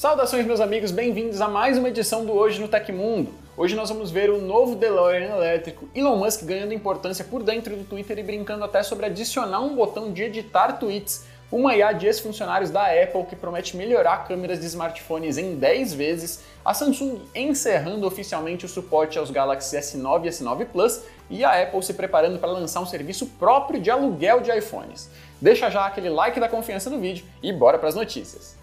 Saudações, meus amigos, bem-vindos a mais uma edição do Hoje no Tecmundo. Hoje nós vamos ver o novo DeLorean elétrico, Elon Musk ganhando importância por dentro do Twitter e brincando até sobre adicionar um botão de editar tweets, uma IA de ex-funcionários da Apple que promete melhorar câmeras de smartphones em 10 vezes, a Samsung encerrando oficialmente o suporte aos Galaxy S9 e S9 Plus e a Apple se preparando para lançar um serviço próprio de aluguel de iPhones. Deixa já aquele like da confiança no vídeo e bora para as notícias.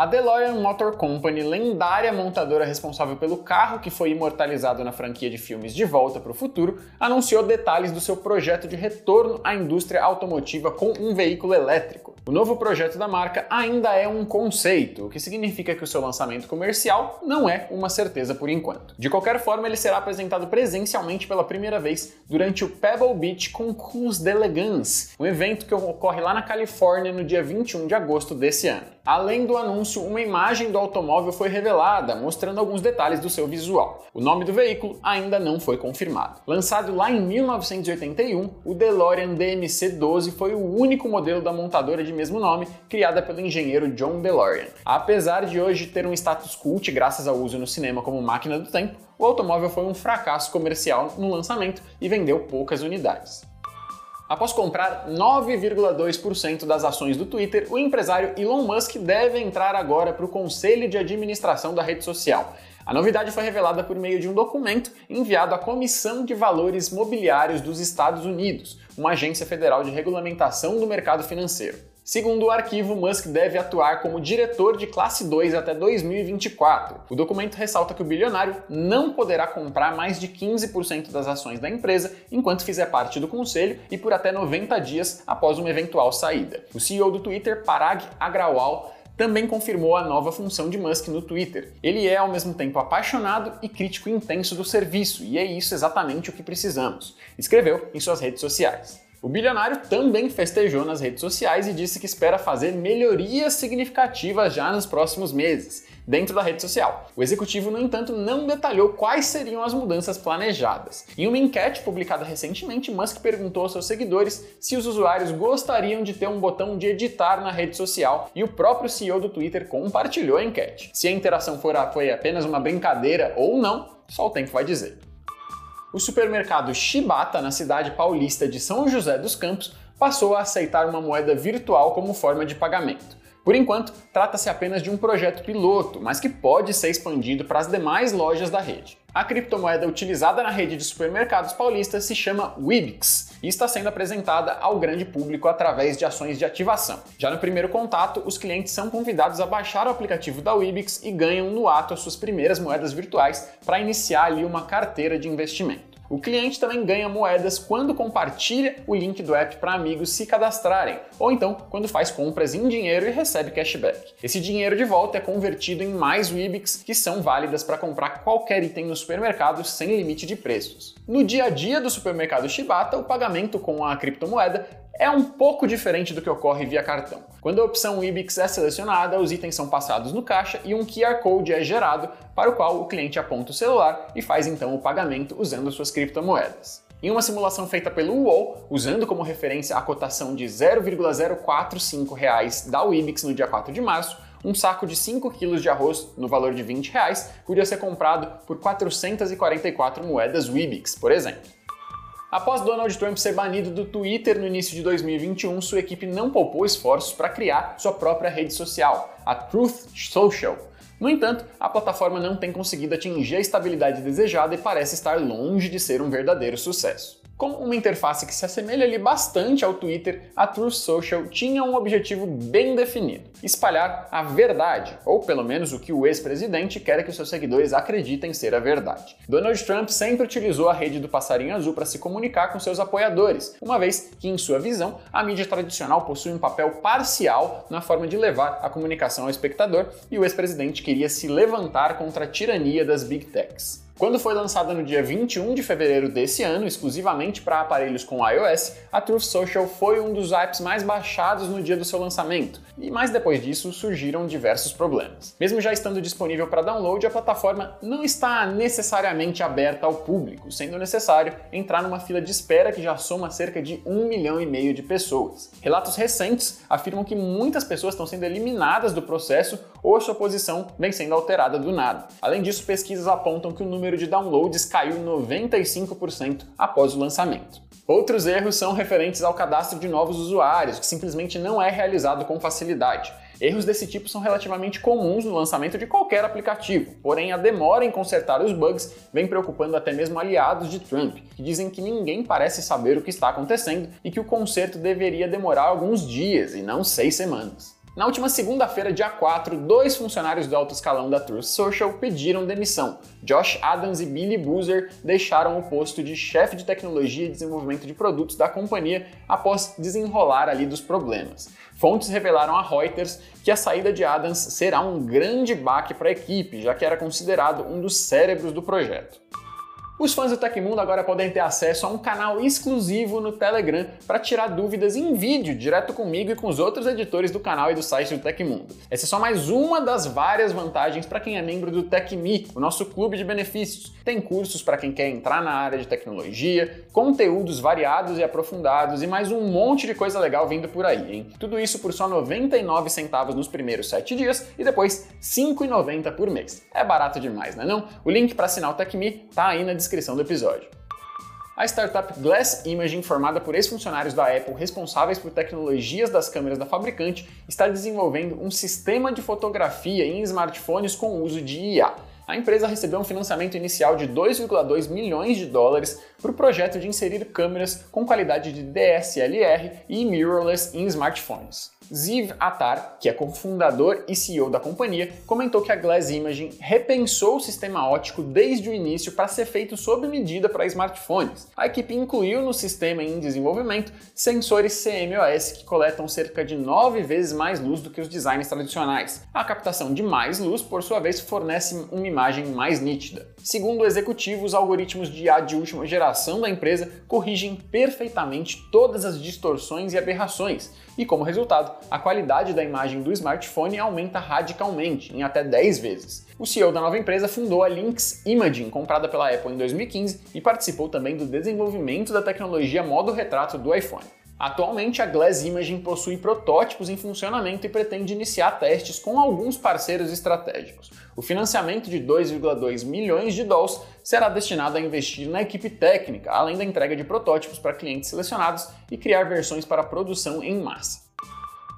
A DeLorean Motor Company, lendária montadora responsável pelo carro que foi imortalizado na franquia de filmes De Volta para o Futuro, anunciou detalhes do seu projeto de retorno à indústria automotiva com um veículo elétrico. O novo projeto da marca ainda é um conceito, o que significa que o seu lançamento comercial não é uma certeza por enquanto. De qualquer forma, ele será apresentado presencialmente pela primeira vez durante o Pebble Beach Concours d'Elegance, um evento que ocorre lá na Califórnia no dia 21 de agosto desse ano. Além do anúncio, uma imagem do automóvel foi revelada, mostrando alguns detalhes do seu visual. O nome do veículo ainda não foi confirmado. Lançado lá em 1981, o DeLorean DMC-12 foi o único modelo da montadora de mesmo nome, criada pelo engenheiro John DeLorean. Apesar de hoje ter um status cult graças ao uso no cinema como máquina do tempo, o automóvel foi um fracasso comercial no lançamento e vendeu poucas unidades. Após comprar 9,2% das ações do Twitter, o empresário Elon Musk deve entrar agora para o conselho de administração da rede social. A novidade foi revelada por meio de um documento enviado à Comissão de Valores Mobiliários dos Estados Unidos, uma agência federal de regulamentação do mercado financeiro. Segundo o arquivo, Musk deve atuar como diretor de classe 2 até 2024. O documento ressalta que o bilionário não poderá comprar mais de 15% das ações da empresa enquanto fizer parte do conselho e por até 90 dias após uma eventual saída. O CEO do Twitter, Parag Agrawal, também confirmou a nova função de Musk no Twitter. Ele é ao mesmo tempo apaixonado e crítico intenso do serviço, e é isso exatamente o que precisamos, escreveu em suas redes sociais. O bilionário também festejou nas redes sociais e disse que espera fazer melhorias significativas já nos próximos meses, dentro da rede social. O executivo, no entanto, não detalhou quais seriam as mudanças planejadas. Em uma enquete publicada recentemente, Musk perguntou aos seus seguidores se os usuários gostariam de ter um botão de editar na rede social e o próprio CEO do Twitter compartilhou a enquete. Se a interação for, foi apenas uma brincadeira ou não, só o tempo vai dizer. O supermercado Shibata, na cidade paulista de São José dos Campos, passou a aceitar uma moeda virtual como forma de pagamento. Por enquanto, trata-se apenas de um projeto piloto, mas que pode ser expandido para as demais lojas da rede. A criptomoeda utilizada na rede de supermercados paulistas se chama Wibix e está sendo apresentada ao grande público através de ações de ativação. Já no primeiro contato, os clientes são convidados a baixar o aplicativo da Wibix e ganham no ato as suas primeiras moedas virtuais para iniciar ali uma carteira de investimento. O cliente também ganha moedas quando compartilha o link do app para amigos se cadastrarem, ou então quando faz compras em dinheiro e recebe cashback. Esse dinheiro de volta é convertido em mais Wibix, que são válidas para comprar qualquer item no supermercado sem limite de preços. No dia a dia do supermercado Shibata, o pagamento com a criptomoeda é um pouco diferente do que ocorre via cartão. Quando a opção IBIX é selecionada, os itens são passados no caixa e um QR Code é gerado, para o qual o cliente aponta o celular e faz então o pagamento usando suas criptomoedas. Em uma simulação feita pelo UOL, usando como referência a cotação de 0,045 reais da Wibix no dia 4 de março, um saco de 5 kg de arroz no valor de 20 reais podia ser comprado por 444 moedas Wibix, por exemplo. Após Donald Trump ser banido do Twitter no início de 2021, sua equipe não poupou esforços para criar sua própria rede social, a Truth Social. No entanto, a plataforma não tem conseguido atingir a estabilidade desejada e parece estar longe de ser um verdadeiro sucesso. Com uma interface que se assemelha ali bastante ao Twitter, a Truth Social tinha um objetivo bem definido: espalhar a verdade, ou pelo menos o que o ex-presidente quer que seus seguidores acreditem ser a verdade. Donald Trump sempre utilizou a rede do passarinho azul para se comunicar com seus apoiadores, uma vez que, em sua visão, a mídia tradicional possui um papel parcial na forma de levar a comunicação ao espectador e o ex-presidente queria se levantar contra a tirania das big techs. Quando foi lançada no dia 21 de fevereiro desse ano, exclusivamente para aparelhos com iOS, a Truth Social foi um dos apps mais baixados no dia do seu lançamento, e mais depois disso surgiram diversos problemas. Mesmo já estando disponível para download, a plataforma não está necessariamente aberta ao público, sendo necessário entrar numa fila de espera que já soma cerca de um milhão e meio de pessoas. Relatos recentes afirmam que muitas pessoas estão sendo eliminadas do processo ou a sua posição vem sendo alterada do nada. Além disso, pesquisas apontam que o número de downloads caiu 95% após o lançamento. Outros erros são referentes ao cadastro de novos usuários, que simplesmente não é realizado com facilidade. Erros desse tipo são relativamente comuns no lançamento de qualquer aplicativo, porém a demora em consertar os bugs vem preocupando até mesmo aliados de Trump, que dizem que ninguém parece saber o que está acontecendo e que o conserto deveria demorar alguns dias e não seis semanas. Na última segunda-feira, dia 4, dois funcionários do alto escalão da Truth Social pediram demissão. Josh Adams e Billy Boozer deixaram o posto de chefe de tecnologia e desenvolvimento de produtos da companhia após desenrolar ali dos problemas. Fontes revelaram a Reuters que a saída de Adams será um grande baque para a equipe, já que era considerado um dos cérebros do projeto. Os fãs do Tecmundo agora podem ter acesso a um canal exclusivo no Telegram para tirar dúvidas em vídeo direto comigo e com os outros editores do canal e do site do Tecmundo. Essa é só mais uma das várias vantagens para quem é membro do TecMe, o nosso clube de benefícios. Tem cursos para quem quer entrar na área de tecnologia, conteúdos variados e aprofundados e mais um monte de coisa legal vindo por aí, hein? Tudo isso por só 99 centavos nos primeiros 7 dias e depois 5,90 por mês. É barato demais, né não? O link para assinar o TecMe tá aí na descrição descrição do episódio. A startup Glass Imaging, formada por ex-funcionários da Apple responsáveis por tecnologias das câmeras da fabricante, está desenvolvendo um sistema de fotografia em smartphones com uso de IA. A empresa recebeu um financiamento inicial de 2,2 milhões de dólares para o projeto de inserir câmeras com qualidade de DSLR e mirrorless em smartphones. Ziv Attar, que é cofundador e CEO da companhia, comentou que a Glass Imaging repensou o sistema óptico desde o início para ser feito sob medida para smartphones. A equipe incluiu no sistema em desenvolvimento sensores CMOS que coletam cerca de 9 vezes mais luz do que os designs tradicionais. A captação de mais luz, por sua vez, fornece uma imagem mais nítida. Segundo o executivo, os algoritmos de IA de última geração da empresa corrigem perfeitamente todas as distorções e aberrações, e como resultado, a qualidade da imagem do smartphone aumenta radicalmente, em até 10 vezes. O CEO da nova empresa fundou a Lynx Imaging, comprada pela Apple em 2015, e participou também do desenvolvimento da tecnologia modo retrato do iPhone. Atualmente, a Glass Imaging possui protótipos em funcionamento e pretende iniciar testes com alguns parceiros estratégicos. O financiamento de 2,2 milhões de dólares será destinado a investir na equipe técnica, além da entrega de protótipos para clientes selecionados e criar versões para produção em massa.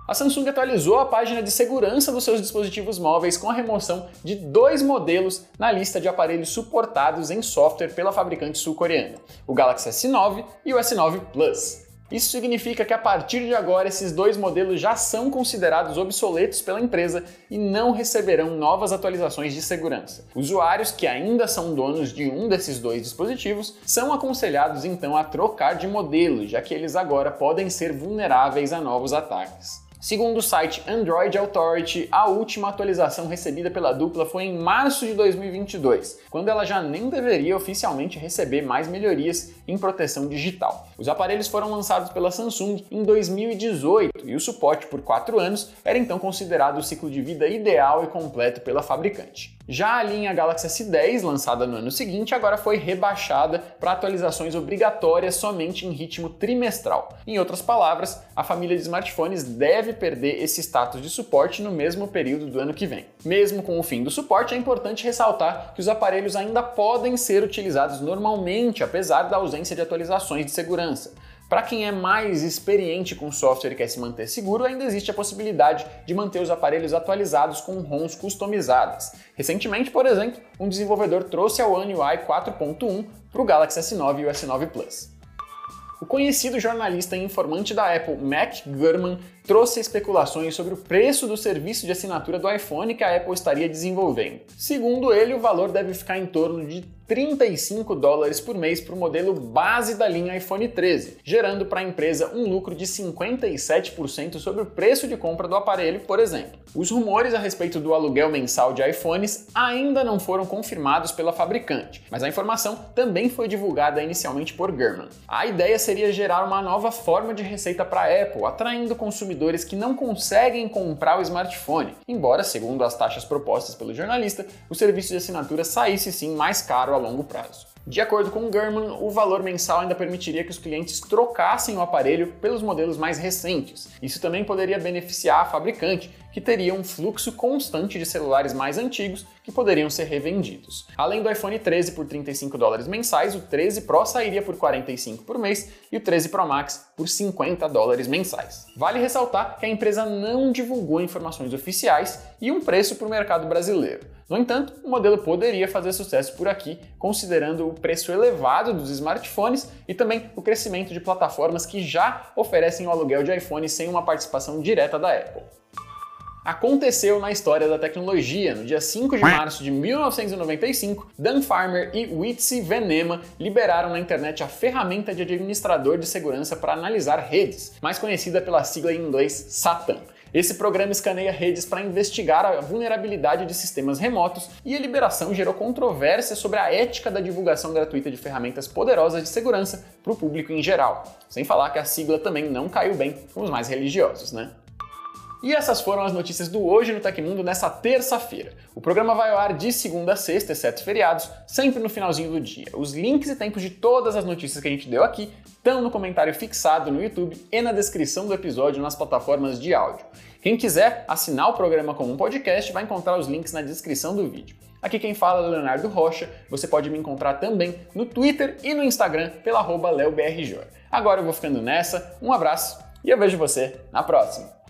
A Samsung atualizou a página de segurança dos seus dispositivos móveis com a remoção de dois modelos na lista de aparelhos suportados em software pela fabricante sul-coreana, o Galaxy S9 e o S9 Plus. Isso significa que a partir de agora esses dois modelos já são considerados obsoletos pela empresa e não receberão novas atualizações de segurança. Usuários que ainda são donos de um desses dois dispositivos são aconselhados então a trocar de modelo, já que eles agora podem ser vulneráveis a novos ataques. Segundo o site Android Authority, a última atualização recebida pela dupla foi em março de 2022, quando ela já nem deveria oficialmente receber mais melhorias em proteção digital. Os aparelhos foram lançados pela Samsung em 2018 e o suporte por 4 anos era então considerado o ciclo de vida ideal e completo pela fabricante. Já a linha Galaxy S10, lançada no ano seguinte, agora foi rebaixada para atualizações obrigatórias somente em ritmo trimestral. Em outras palavras, a família de smartphones deve perder esse status de suporte no mesmo período do ano que vem. Mesmo com o fim do suporte, é importante ressaltar que os aparelhos ainda podem ser utilizados normalmente, apesar da ausência de atualizações de segurança. Para quem é mais experiente com software e quer se manter seguro, ainda existe a possibilidade de manter os aparelhos atualizados com ROMs customizadas. Recentemente, por exemplo, um desenvolvedor trouxe a One UI 4.1 para o Galaxy S9 e o S9 Plus. O conhecido jornalista e informante da Apple, Mac Gurman, trouxe especulações sobre o preço do serviço de assinatura do iPhone que a Apple estaria desenvolvendo. Segundo ele, o valor deve ficar em torno de 35 dólares por mês para o modelo base da linha iPhone 13, gerando para a empresa um lucro de 57% sobre o preço de compra do aparelho, por exemplo. Os rumores a respeito do aluguel mensal de iPhones ainda não foram confirmados pela fabricante, mas a informação também foi divulgada inicialmente por Gurman. A ideia seria gerar uma nova forma de receita para a Apple, atraindo consumidores que não conseguem comprar o smartphone, embora, segundo as taxas propostas pelo jornalista, o serviço de assinatura saísse sim mais caro a longo prazo. De acordo com Gurman, o valor mensal ainda permitiria que os clientes trocassem o aparelho pelos modelos mais recentes. Isso também poderia beneficiar a fabricante, que teria um fluxo constante de celulares mais antigos que poderiam ser revendidos. Além do iPhone 13 por 35 dólares mensais, o 13 Pro sairia por 45 por mês e o 13 Pro Max por 50 dólares mensais. Vale ressaltar que a empresa não divulgou informações oficiais e um preço para o mercado brasileiro. No entanto, o modelo poderia fazer sucesso por aqui, considerando o preço elevado dos smartphones e também o crescimento de plataformas que já oferecem o aluguel de iPhone sem uma participação direta da Apple aconteceu na história da tecnologia. No dia 5 de março de 1995, Dan Farmer e Witsi Venema liberaram na internet a ferramenta de administrador de segurança para analisar redes, mais conhecida pela sigla em inglês Satan. Esse programa escaneia redes para investigar a vulnerabilidade de sistemas remotos e a liberação gerou controvérsia sobre a ética da divulgação gratuita de ferramentas poderosas de segurança para o público em geral. Sem falar que a sigla também não caiu bem com os mais religiosos, né? E essas foram as notícias do Hoje no Tecmundo nessa terça-feira. O programa vai ao ar de segunda a sexta, exceto feriados, sempre no finalzinho do dia. Os links e tempos de todas as notícias que a gente deu aqui estão no comentário fixado no YouTube e na descrição do episódio nas plataformas de áudio. Quem quiser assinar o programa como um podcast vai encontrar os links na descrição do vídeo. Aqui quem fala é Leonardo Rocha, você pode me encontrar também no Twitter e no Instagram pela arroba LeoBRJ. Agora eu vou ficando nessa, um abraço e eu vejo você na próxima!